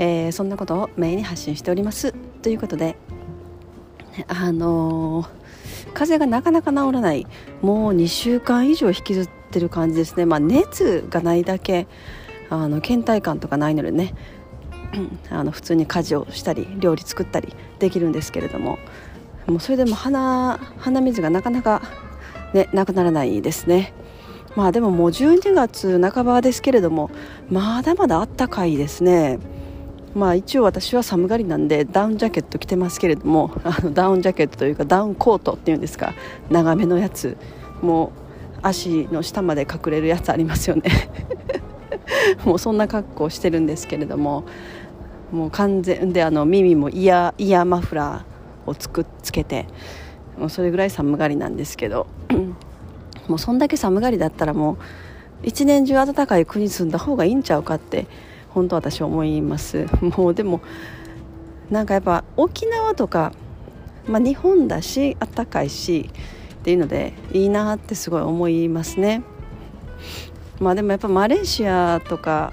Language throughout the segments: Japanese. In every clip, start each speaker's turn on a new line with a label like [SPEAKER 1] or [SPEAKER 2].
[SPEAKER 1] えー、そんなことをメインに発信しておりますということであのー、風邪がなかなか治らないもう2週間以上引きずってる感じですね、まあ、熱がないだけあの倦怠感とかないのでね あの普通に家事をしたり料理作ったりできるんですけれどももうそれでも鼻鼻水がなかなか、ね、なくならないですね。まあでももう12月半ばですけれどもまだまだあったかいですね。まあ一応私は寒がりなんでダウンジャケット着てますけれども あのダウンジャケットというかダウンコートっていうんですか長めのやつもう足の下まで隠れるやつありますよね。もうそんな格好してるんですけれどももう完全であの耳もイヤイヤーマフラーをつくつけてもうそれぐらい寒がりなんですけどもうそんだけ寒がりだったらもう一年中暖かい国住んだ方がいいんちゃうかって本当私思います。もうでもなんかやっぱ沖縄とか、まあ、日本だしあったかいしっていうのでいいなってすごい思いますね。まあでもやっぱマレーシアとか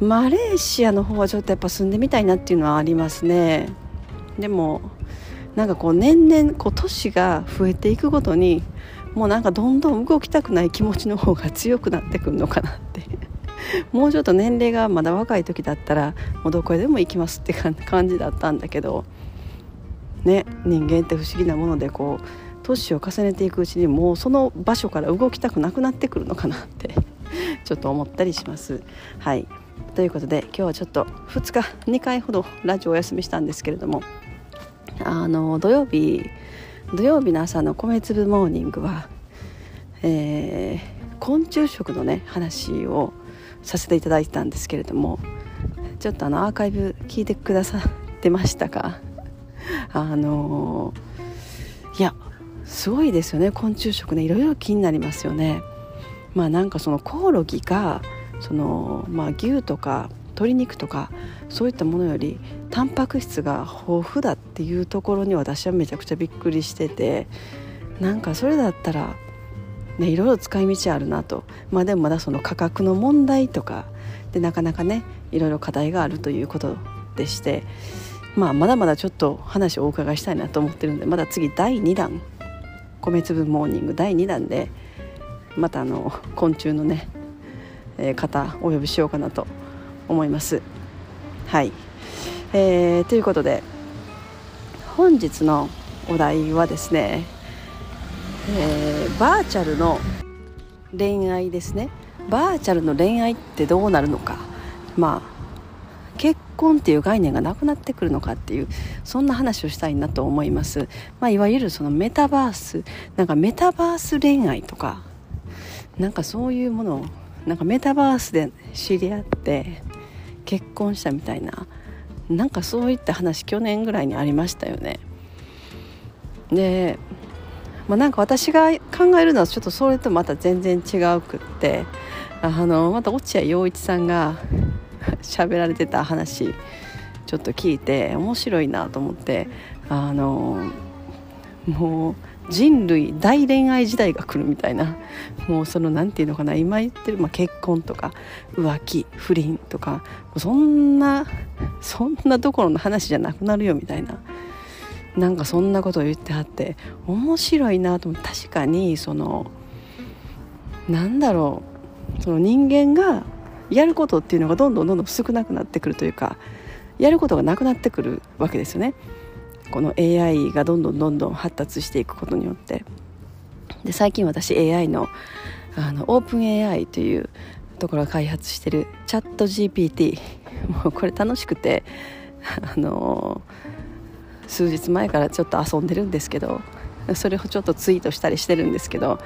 [SPEAKER 1] マレーシアの方はちょっとやっぱ住んでみたいなっていうのはありますね。でもなんかこう年々こう都市が増えていくごとにもうなんかどんどん動きたくない気持ちの方が強くなってくるのかなって。もうちょっと年齢がまだ若い時だったらもうどこへでも行きますって感じだったんだけどね人間って不思議なものでこう年を重ねていくうちにもうその場所から動きたくなくなってくるのかなって ちょっと思ったりします。はいということで今日はちょっと2日2回ほどラジオお休みしたんですけれどもあの土曜日土曜日の朝の米粒モーニングは、えー、昆虫食のね話をさせていただいたんですけれどもちょっとあのアーカイブ聞いてくださってましたか？あのいやすごいですよね。昆虫食ねいろいろ気になりますよね。まあなんかそのコオロギがその、まあ、牛とか鶏肉とかそういったものよりタンパク質が豊富だっていうところに私はめちゃくちゃびっくりしててなんかそれだったらね、いろいろ使い道あるなと、まあ、でもまだその価格の問題とかでなかなかねいろいろ課題があるということでして、まあ、まだまだちょっと話をお伺いしたいなと思ってるんでまだ次第2弾米粒モーニング第2弾でまたあの昆虫のね、えー、方お呼びしようかなと思います。はい、えー、ということで本日のお題はですねえー、バーチャルの恋愛ですね。バーチャルの恋愛ってどうなるのか。まあ結婚っていう概念がなくなってくるのかっていうそんな話をしたいなと思います、まあ、いわゆるそのメタバースなんかメタバース恋愛とかなんかそういうものをなんかメタバースで知り合って結婚したみたいななんかそういった話去年ぐらいにありましたよね。でまあ、なんか私が考えるのはちょっとそれとまた全然違うくってあのまた落合陽一さんが 喋られてた話ちょっと聞いて面白いなと思ってあのもう人類大恋愛時代が来るみたいなもうその何て言うのかな今言ってる、まあ、結婚とか浮気不倫とかそんなそんなところの話じゃなくなるよみたいななんかそんなこと言ってはって面白いなと思って確かにそのなんだろうその人間がやることっていうのがどんどんどんどん少なくなってくるというかやることがなくなってくるわけですよね。この AI がどんどんどんどん発達していくことによって。で最近私 AI のあのオープン AI というところが開発してるチャット GPT もうこれ楽しくてあのー数日前からちょっと遊んでるんですけどそれをちょっとツイートしたりしてるんですけど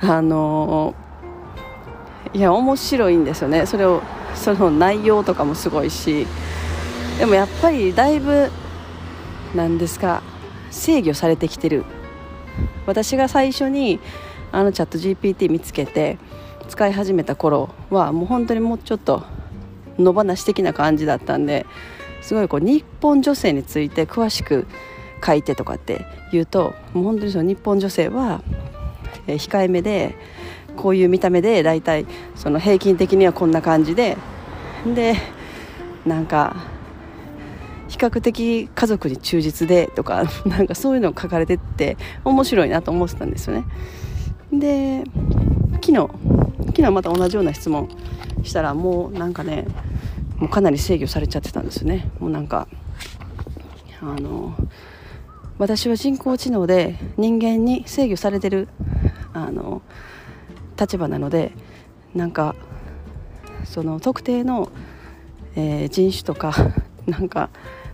[SPEAKER 1] あのいや面白いんですよね。それをその内容とかもすごいしでもやっぱりだいぶ何ですか制御されてきてる。私が最初にあのチャット GPT 見つけて使い始めた頃はもう本当にもうちょっと野放し的な感じだったんですごいこう日本女性について詳しく書いてとかって言うともう本当にその日本女性は、え控えめでこういう見た目で大体その平均的にはこんな感じで。でなんか比較的家族に忠実でとか なんかそういうのを書かれてって面白いなと思ってたんですよね。で昨日昨日また同じような質問したらもうなんかねもうかなり制御されちゃってたんですね。もうなんかあの私は人工知能で人間に制御されてるあの立場なのでなんかその特定の、えー、人種とか なんか、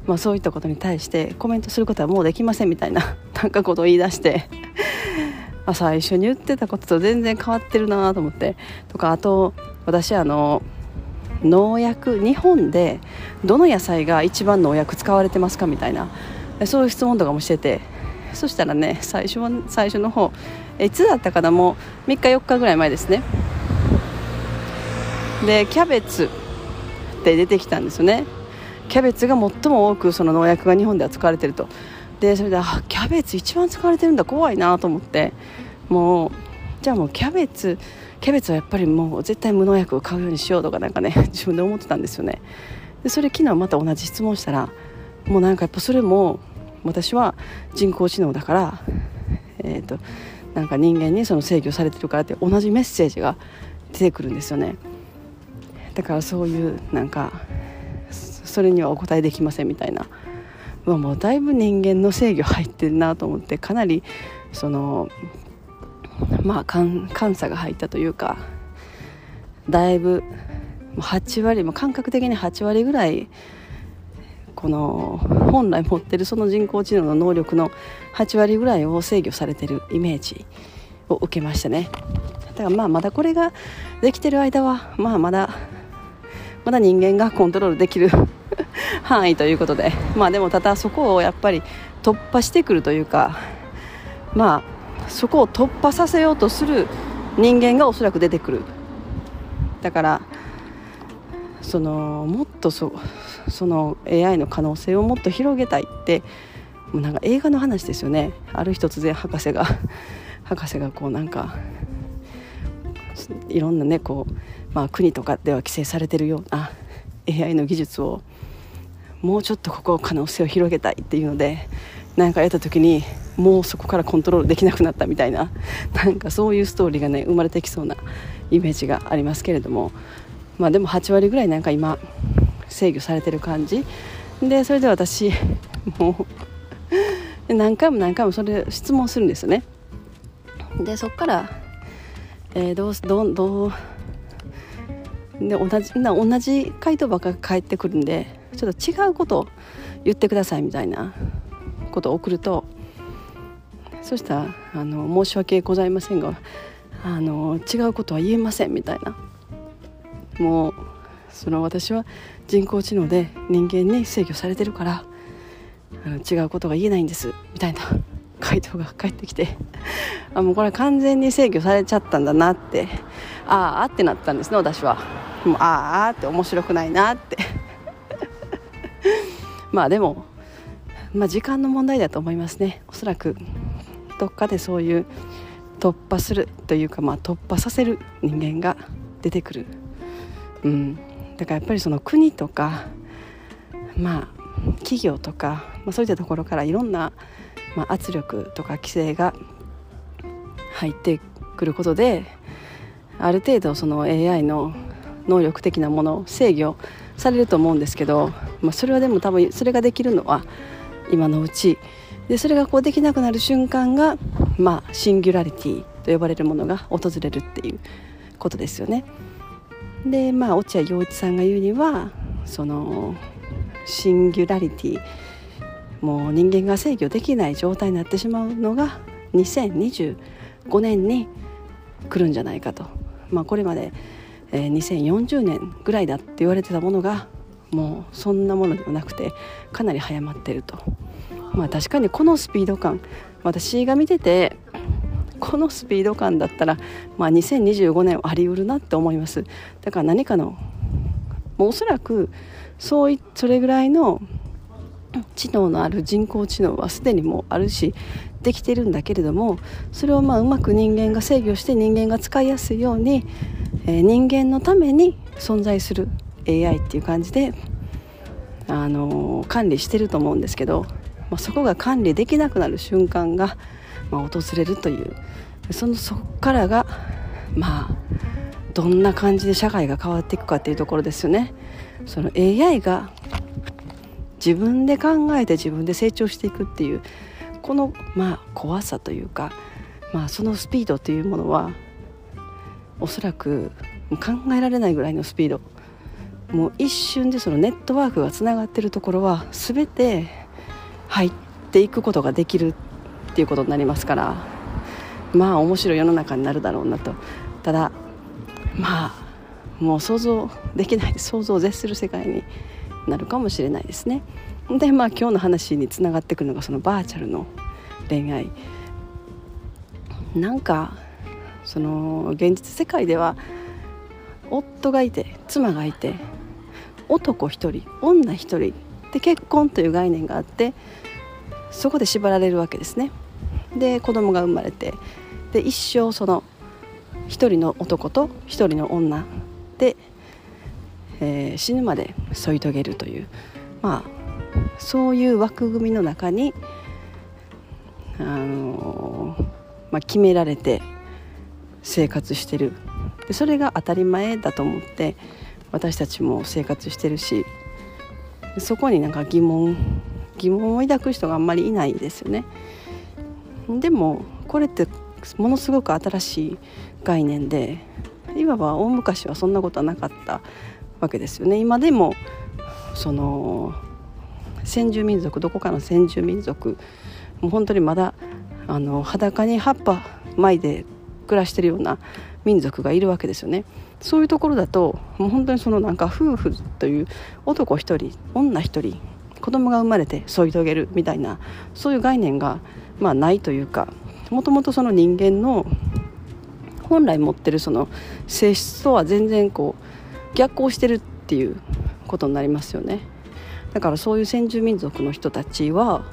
[SPEAKER 1] まあ、そういったことに対してコメントすることはもうできませんみたいな なんかことを言い出してあ最初に言ってたことと全然変わってるなと思ってとかあと私あの農薬日本でどの野菜が一番農薬使われてますかみたいな。そういう質問とかもしてて。そしたらね最初は最初の方いつだったかなもう3日4日ぐらい前ですね。でキャベツって出てきたんですよね。キャベツが最も多くその農薬が日本では使われてると。でそれであキャベツ一番使われてるんだ怖いなと思って。もうじゃあもうキャベツキャベツはやっぱりもう絶対無農薬を買うようにしようとかなんかね 自分で思ってたんですよね。でそれ昨日また同じ質問したらもうなんかやっぱそれも私は人工知能だからえっ、ー、となんか人間にその制御されてるからって同じメッセージが出てくるんですよね。だからそういうなんかそれにはお答えできませんみたいな。もうだいぶ人間の制御入ってるなと思ってかなりそのまあ監査が入ったというかだいぶ8割も感覚的に8割ぐらいこの本来持ってるその人工知能の能力の8割ぐらいを制御されてるイメージを受けましたね。だからまあまだこれができてる間はまあまだまだ人間がコントロールできる 範囲ということでまあでもただそこをやっぱり突破してくるというかまあそこを突破させようとする人間がおそらく出てくる。だからそのもっとそその AI の可能性をもっと広げたいってもうなんか映画の話ですよね。ある日突然博士が 博士がこうなんかいろんなねこう、まあ、国とかでは規制されてるような AI の技術をもうちょっとここ可能性を広げたいっていうので何かやった時にもうそこからコントロールできなくなったみたいな なんかそういうストーリーがね生まれてきそうなイメージがありますけれどもまあでも8割ぐらいなんか今制御されてる感じ。でそれで私 もう何回も何回もそれ質問するんですよね。でそっから、えー、どうどうどうで同じな同じ回答ばっか返ってくるんでちょっと違うことを言ってくださいみたいなことを送るとそしたらあの「申し訳ございませんがあの違うことは言えません」みたいな。もうその私は人工知能で人間に制御されてるからあの違うことが言えないんですみたいな 回答が返ってきてあもうこれ完全に制御されちゃったんだなってああってなったんですね私は。もうああって面白くないなって。まあでも、まあ、時間の問題だと思いますね。おそらくどっかでそういう突破するというか、まあ、突破させる人間が出てくる、うん、だからやっぱりその国とかまあ企業とか、まあ、そういったところからいろんな、まあ、圧力とか規制が入ってくることである程度その AI の能力的なものを制御されると思うんですけど、まあ、それはでも多分それができるのは今のうちでそれがこうできなくなる瞬間が、まあ、シンギュラリティと呼ばれるものが訪れるっていうことですよね。でまあ落合陽一さんが言うにはそのシンギュラリティもう人間が制御できない状態になってしまうのが2025年に来るんじゃないかと、まあ、これまで、えー、2040年ぐらいだって言われてたものがもうそんなものではなくてかなり早まってるとまあ確かにこのスピード感私が見ててこのスピード感だったら、まあ、2025年ありうるなって思います。だから何かのもうおそらくそういそれぐらいの知能のある人工知能はすでにもうあるしできてるんだけれどもそれをまあうまく人間が制御して人間が使いやすいように、えー、人間のために存在する AI っていう感じで、あのー、管理してると思うんですけど、まあ、そこが管理できなくなる瞬間が、まあ、訪れるというそのそこからがまあどんな感じで社会が変わっていくかっていうところですよね。その AI が自分で考えて自分で成長していくっていうこのまあ怖さというか、まあ、そのスピードというものはおそらく考えられないぐらいのスピードもう一瞬でそのネットワークがつながってるところは全て入っていくことができるっていうことになりますからまあ面白い世の中になるだろうなとただまあもう想像できない想像を絶する世界になるかもしれないですね。でまあ今日の話につながってくるのがそのバーチャルの恋愛なんかその現実世界では夫がいて妻がいて男1人女1人で結婚という概念があってそこで縛られるわけですね。で子供が生まれてで一生その1人の男と1人の女で、えー、死ぬまで添い遂げるというまあそういう枠組みの中に、あのまあ、決められて生活してる。でそれが当たり前だと思って私たちも生活してるしそこになんか疑問疑問を抱く人があんまりいないですよね。でもこれってものすごく新しい概念でいわば大昔はそんなことはなかったわけですよね。今でもその先住民族どこかの先住民族もう本当にまだあの裸に葉っぱ巻いて暮らしてるような民族がいるわけですよねそういうところだともう本当にそのなんか夫婦という男一人女一人子供が生まれて添い遂げるみたいなそういう概念がまあないというかもともとその人間の本来持ってるその性質とは全然こう逆行してるっていうことになりますよね。だからそういう先住民族の人たちは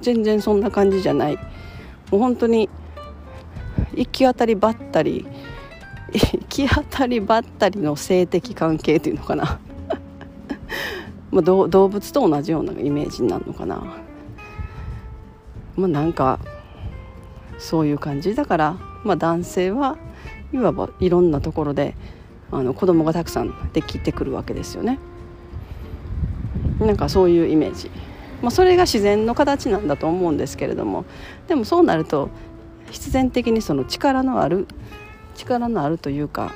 [SPEAKER 1] 全然そんな感じじゃないもう本当に行き当たりばったり行き当たりばったりの性的関係っていうのかな。まあ動物と同じようなイメージになるのかな。まあなんかそういう感じ。だから、まあ、男性はいわばいろんなところであの子供がたくさんできてくるわけですよね。なんかそういうイメージ、まあ、それが自然の形なんだと思うんですけれども。でもそうなると必然的にその力のある力のあるというか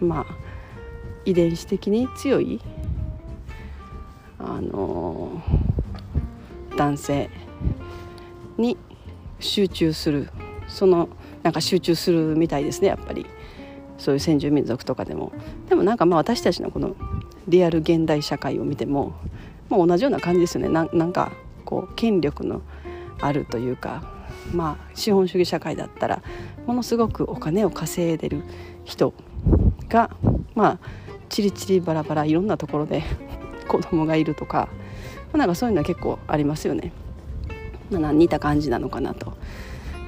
[SPEAKER 1] まあ遺伝子的に強いあの男性に集中するそのなんか集中するみたいですねやっぱり。そういう先住民族とかでも。でもなんかまあ私たちのこのリアル現代社会を見てももう同じような感じですよね。なんかこう権力のあるというかまあ資本主義社会だったらものすごくお金を稼いでる人がまあチリチリバラバラいろんなところで 子供がいるとかなんかそういうのは結構ありますよね。まあ、似た感じなのかなと。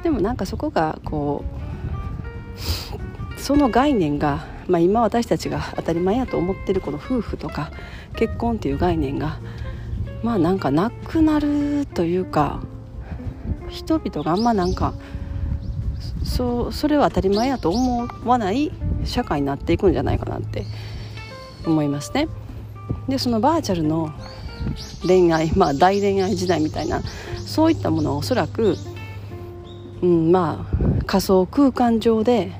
[SPEAKER 1] でもなんかそこがこうその概念がまあ、今私たちが当たり前やと思ってるこの夫婦とか結婚っていう概念がまあなんかなくなるというか人々があんまなんかそそれは当たり前やと思わない社会になっていくんじゃないかなって思いますね。でそのバーチャルの恋愛まあ大恋愛時代みたいなそういったものはおそらく、うん、まあ仮想空間上で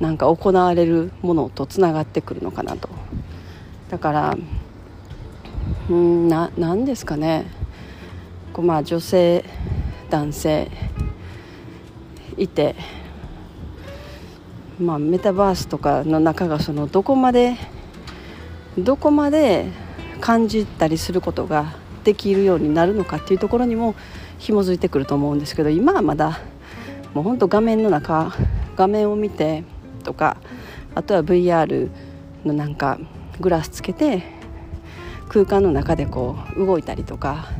[SPEAKER 1] なんか行われるものとつながってくるのかなとだからうんななんですかねこうまあ女性男性いてまあメタバースとかの中がそのどこまでどこまで感じたりすることができるようになるのかっていうところにも紐づいてくると思うんですけど今はまだもうほんと画面の中画面を見てとかあとは VR のなんかグラスつけて空間の中でこう動いたりとか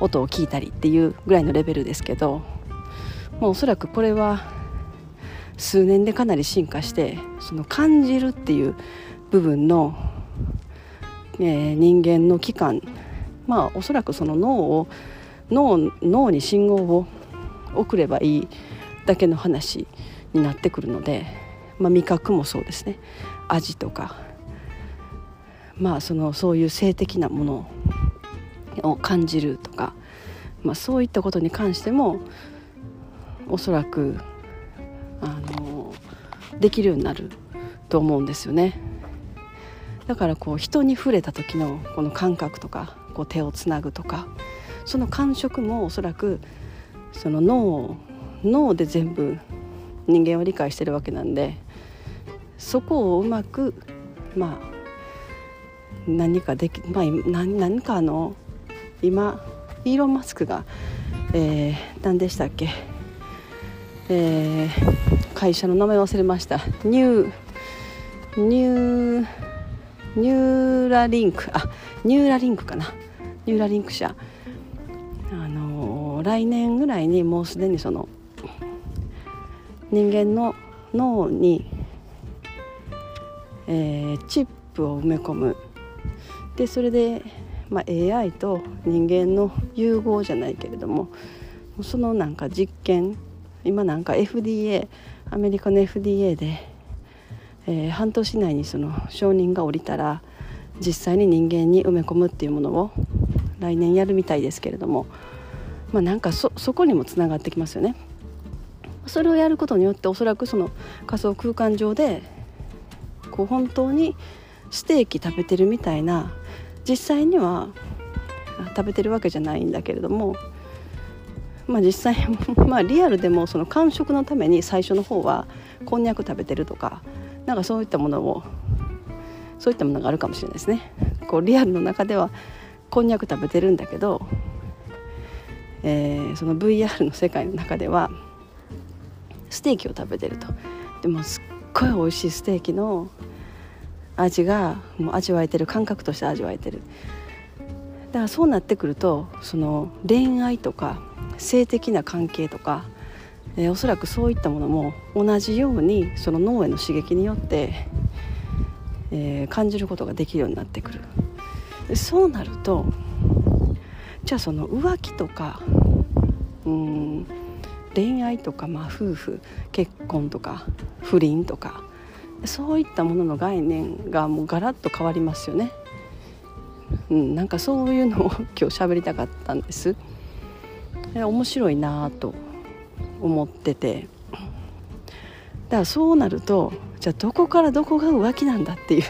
[SPEAKER 1] 音を聞いたりっていうぐらいのレベルですけどもうおそらくこれは数年でかなり進化してその感じるっていう部分の、えー、人間の器官まあおそらくその脳を脳脳に信号を送ればいいだけの話になってくるので、まあ、味覚もそうですね。味とかまあそのそういう性的なものを感じるとか、まあ、そういったことに関してもおそらくあのできるようになると思うんですよね。だからこう人に触れた時のこの感覚とかこう手をつなぐとかその感触もおそらくその脳脳で全部人間は理解してるわけなんでそこをうまくまあ何かできまあ何何かの今イーロン・マスクが、えー、何でしたっけ、えー、会社の名前忘れました。ニューニューニューラリンクあニューラリンクかな？ニューラリンク社。あのー、来年ぐらいにもうすでにその人間の脳に、えー、チップを埋め込む。でそれで、まあ、AI と人間の融合じゃないけれどもそのなんか実験今なんか FDA アメリカの FDA で、えー、半年内にその承認が下りたら実際に人間に埋め込むっていうものを来年やるみたいですけれども、まあ、なんかそそこにもつながってきますよね。それをやることによっておそらくその仮想空間上でこう本当にステーキ食べてるみたいな実際には食べてるわけじゃないんだけれども、まあ、実際 まあリアルでもその感触のために最初の方はこんにゃく食べてるとかなんかそういったものをそういったものがあるかもしれないですね。こうリアルの中ではこんにゃく食べてるんだけど、えー、その VR の世界の中ではステーキを食べてるとでもすっごい美味しいステーキの味がもう味わえてる感覚として味わえてる。だからそうなってくるとその恋愛とか性的な関係とか、えー、おそらくそういったものも同じようにその脳への刺激によって、えー、感じることができるようになってくる。そうなるとじゃあその浮気とかうん恋愛とか、まあ、夫婦結婚とか不倫とかそういったものの概念がもうガラッと変わりますよね。うん、なんかそういうのを今日喋りたかったんです。面白いなと思っててだからそうなるとじゃあどこからどこが浮気なんだっていう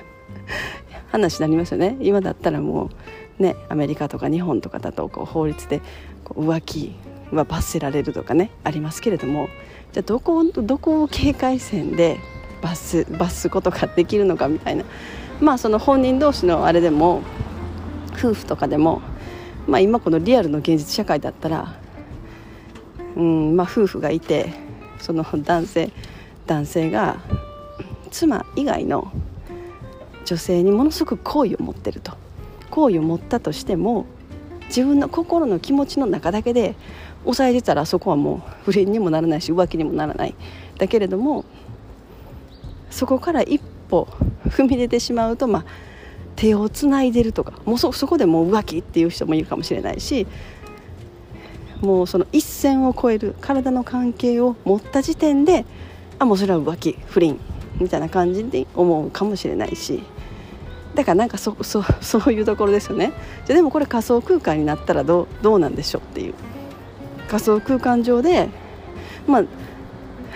[SPEAKER 1] 話になりますよね今だったらもうねアメリカとか日本とかだとこう法律でこう浮気は罰せられるとかねありますけれどもじゃあどこどこを警戒線で罰す罰すことができるのかみたいな。まあその本人同士のあれでも夫婦とかでも、まあ、今このリアルの現実社会だったら、うんまあ、夫婦がいてその男性男性が妻以外の女性にものすごく好意を持ってると。好意を持ったとしても自分の心の気持ちの中だけで抑えてたらそこはもう不倫にもならないし浮気にもならない。だけれどもそこから一歩踏み出てしまうと、まあ、手をつないでるとかもうそそこでもう浮気っていう人もいるかもしれないしもうその一線を越える体の関係を持った時点であもうそれは浮気不倫みたいな感じで思うかもしれないしだからなんかそそそういうところですよね。じゃでもこれ仮想空間になったらどうどうなんでしょうっていう。仮想空間上でまあ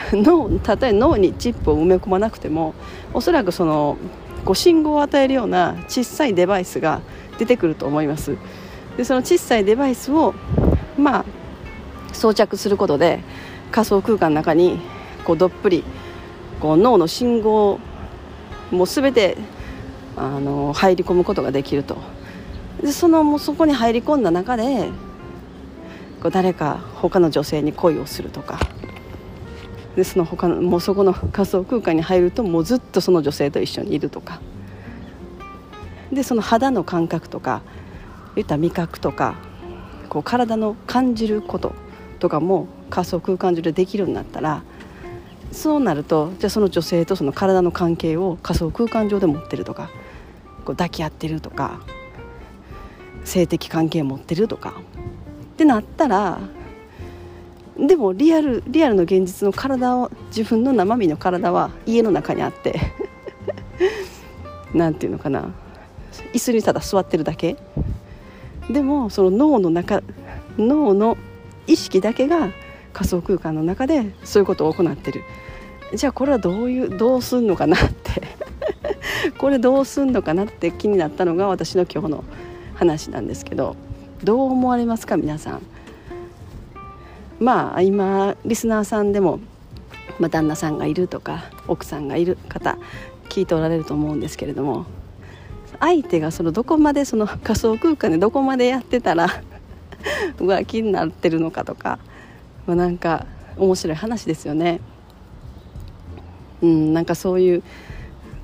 [SPEAKER 1] 脳たとえ脳にチップを埋め込まなくてもおそらくそのこう信号を与えるような小さいデバイスが出てくると思います。でその小さいデバイスをまあ装着することで仮想空間の中にこうどっぷりこう脳の信号もう全てあの入り込むことができると。でそのもうそこに入り込んだ中でこう誰か他の女性に恋をするとかでその他のもうそこの仮想空間に入るともうずっとその女性と一緒にいるとか。でその肌の感覚とか言った味覚とかこう体の感じることとかも仮想空間上でできるようになったらそうなるとじゃあその女性とその体の関係を仮想空間上で持ってるとかこう抱き合ってるとか性的関係持ってるとか。ってなったらでもリアルリアルの現実の体を自分の生身の体は家の中にあって なんていうのかな。椅子にただ座ってるだけ。でもその脳の中脳の意識だけが仮想空間の中でそういうことを行ってる。じゃあこれはどういうどうすんのかなって。これどうすんのかなって気になったのが私の今日の話なんですけどどう思われますか皆さん。まあ今リスナーさんでも、まあ、旦那さんがいるとか奥さんがいる方聞いておられると思うんですけれども相手がそのどこまでその仮想空間でどこまでやってたら 浮気になってるのかとか、まあ、なんか面白い話ですよね。うん、なんかそういう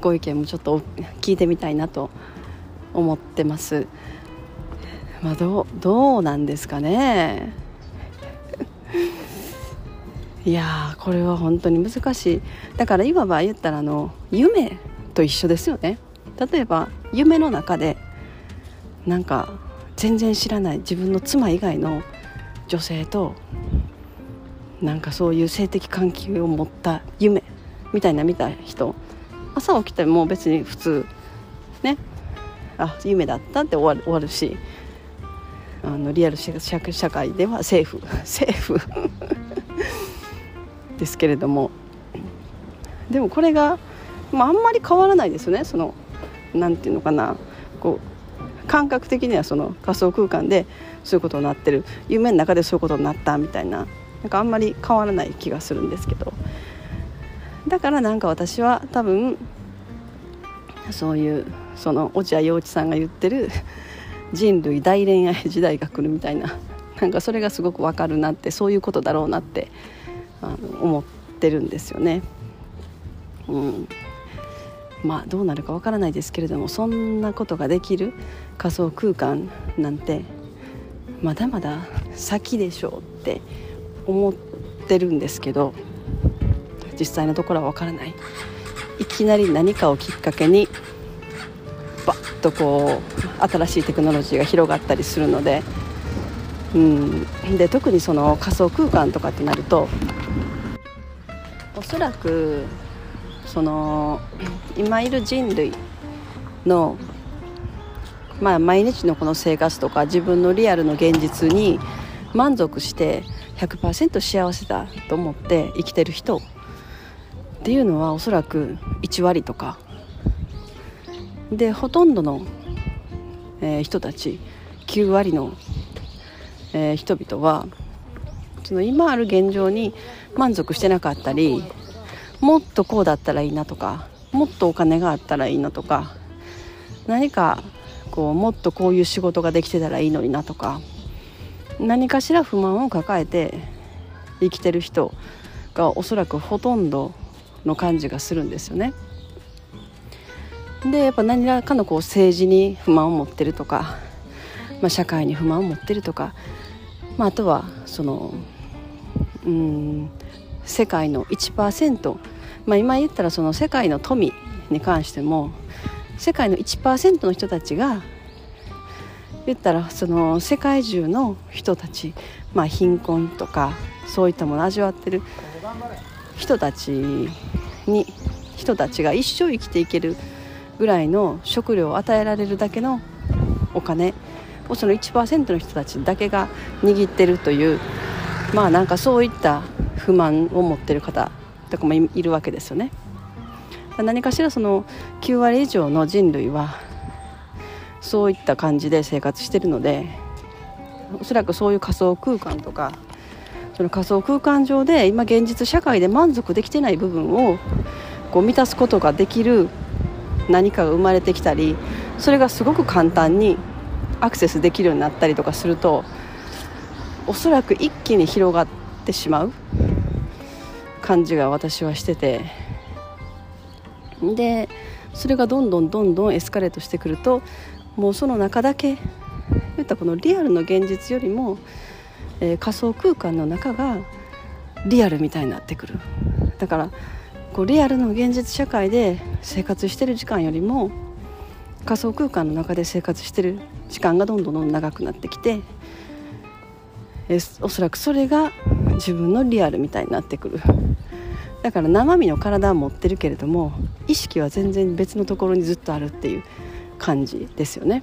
[SPEAKER 1] ご意見もちょっと聞いてみたいなと思ってます。まあ、どどうなんですかね。いやこれは本当に難しい。だからいわば言ったらあの夢と一緒ですよね。例えば夢の中でなんか全然知らない自分の妻以外の女性となんかそういう性的関係を持った夢みたいな見た人。朝起きても別に普通ね。あ夢だったって終わる終わるし。あのリアル社会ではセーフセーフ。ですけれどもでもこれが、まあ、んまり変わらないですよね。そのなんていうのかな。こう感覚的にはその仮想空間でそういうことになってる。夢の中でそういうことになったみたいな。なんかあんまり変わらない気がするんですけど。だからなんか私は多分そういうその落合陽一さんが言ってる人類大恋愛時代が来るみたいな。なんかそれがすごくわかるなってそういうことだろうなってあの思ってるんですよね。うん、まあどうなるかわからないですけれどもそんなことができる仮想空間なんてまだまだ先でしょうって思ってるんですけど実際のところはわからないいきなり何かをきっかけにバッとこう新しいテクノロジーが広がったりするので,、うん、で特にその仮想空間とかってなるとおそらくその今いる人類の、まあ、毎日のこの生活とか自分のリアルの現実に満足して100%幸せだと思って生きてる人っていうのはおそらく1割とか。でほとんどの、えー、人たち9割の、えー、人々はその今ある現状に満足してなかったりもっとこうだったらいいなとかもっとお金があったらいいなとか何かこうもっとこういう仕事ができてたらいいのになとか何かしら不満を抱えて生きてる人がおそらくほとんどの感じがするんですよね。でやっぱ何らかのこう政治に不満を持ってるとか、まあ、社会に不満を持ってるとか、まあ、あとはそのうん世界の1%、まあ、今言ったらその世界の富に関しても世界の1%の人たちが言ったらその世界中の人たち、まあ、貧困とかそういったものを味わってる人たちに人たちが一生生きていけるぐらいの食料を与えられるだけのお金。をその1%の人たちだけが握ってるというまあなんかそういった不満を持ってる方とかもいるわけですよね。何かしらその9割以上の人類はそういった感じで生活してるのでおそらくそういう仮想空間とかその仮想空間上で今現実社会で満足できてない部分をこう満たすことができる何かが生まれてきたりそれがすごく簡単にアクセスできるようになったりとかするとおそらく一気に広がってしまう感じが私はしてて。でそれがどんどんどんどんエスカレートしてくるともうその中だけ言ったこのリアルの現実よりも、えー、仮想空間の中がリアルみたいになってくる。だからこうリアルの現実社会で生活してる時間よりも仮想空間の中で生活してる時間がどんどんどん長くなってきてえおそらくそれが自分のリアルみたいになってくる。だから生身の体は持ってるけれども意識は全然別のところにずっとあるっていう感じですよね。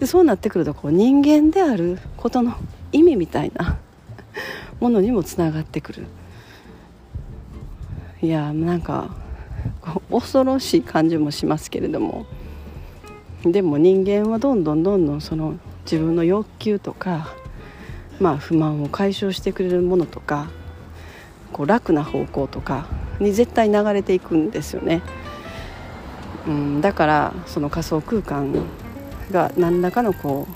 [SPEAKER 1] でそうなってくるとこう人間であることの意味みたいなものにもつながってくる。いやなんか恐ろしい感じもしますけれども。でも人間はどんどんどんどんその自分の欲求とか、まあ、不満を解消してくれるものとかこう楽な方向とかに絶対流れていくんですよね。うん、だからその仮想空間が何らかのこ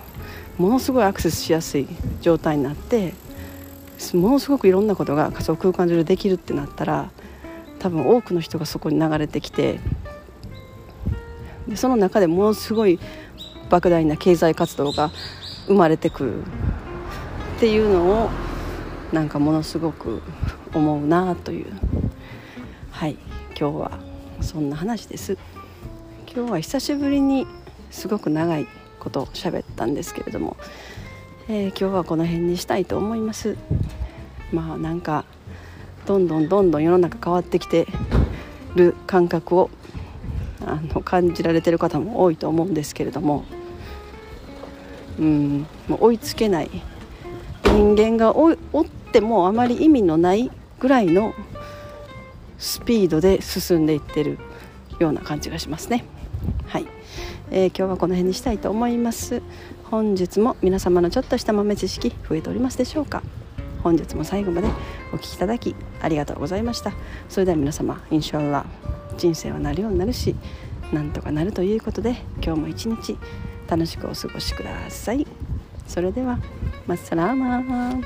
[SPEAKER 1] うものすごいアクセスしやすい状態になってものすごくいろんなことが仮想空間上でできるってなったら多分多くの人がそこに流れてきてでその中でものすごい莫大な経済活動が生まれてくるっていうのをなんかものすごく思うなという。はい今日はそんな話です。今日は久しぶりにすごく長いこと喋ったんですけれども、えー、今日はこの辺にしたいと思います。まあなんかどんどんどんどん世の中変わってきてる感覚をあの感じられてる方も多いと思うんですけれどもうんもう追いつけない人間が追ってもあまり意味のないぐらいのスピードで進んでいってるような感じがしますね。はい、えー、今日はこの辺にしたいと思います。本日も皆様のちょっとした豆知識増えておりますでしょうか。本日も最後までお聴きいただきありがとうございました。それでは皆様、インシャアラ人生はなるようになるし、なんとかなるということで今日も一日楽しくお過ごしください。それではマッサラーマー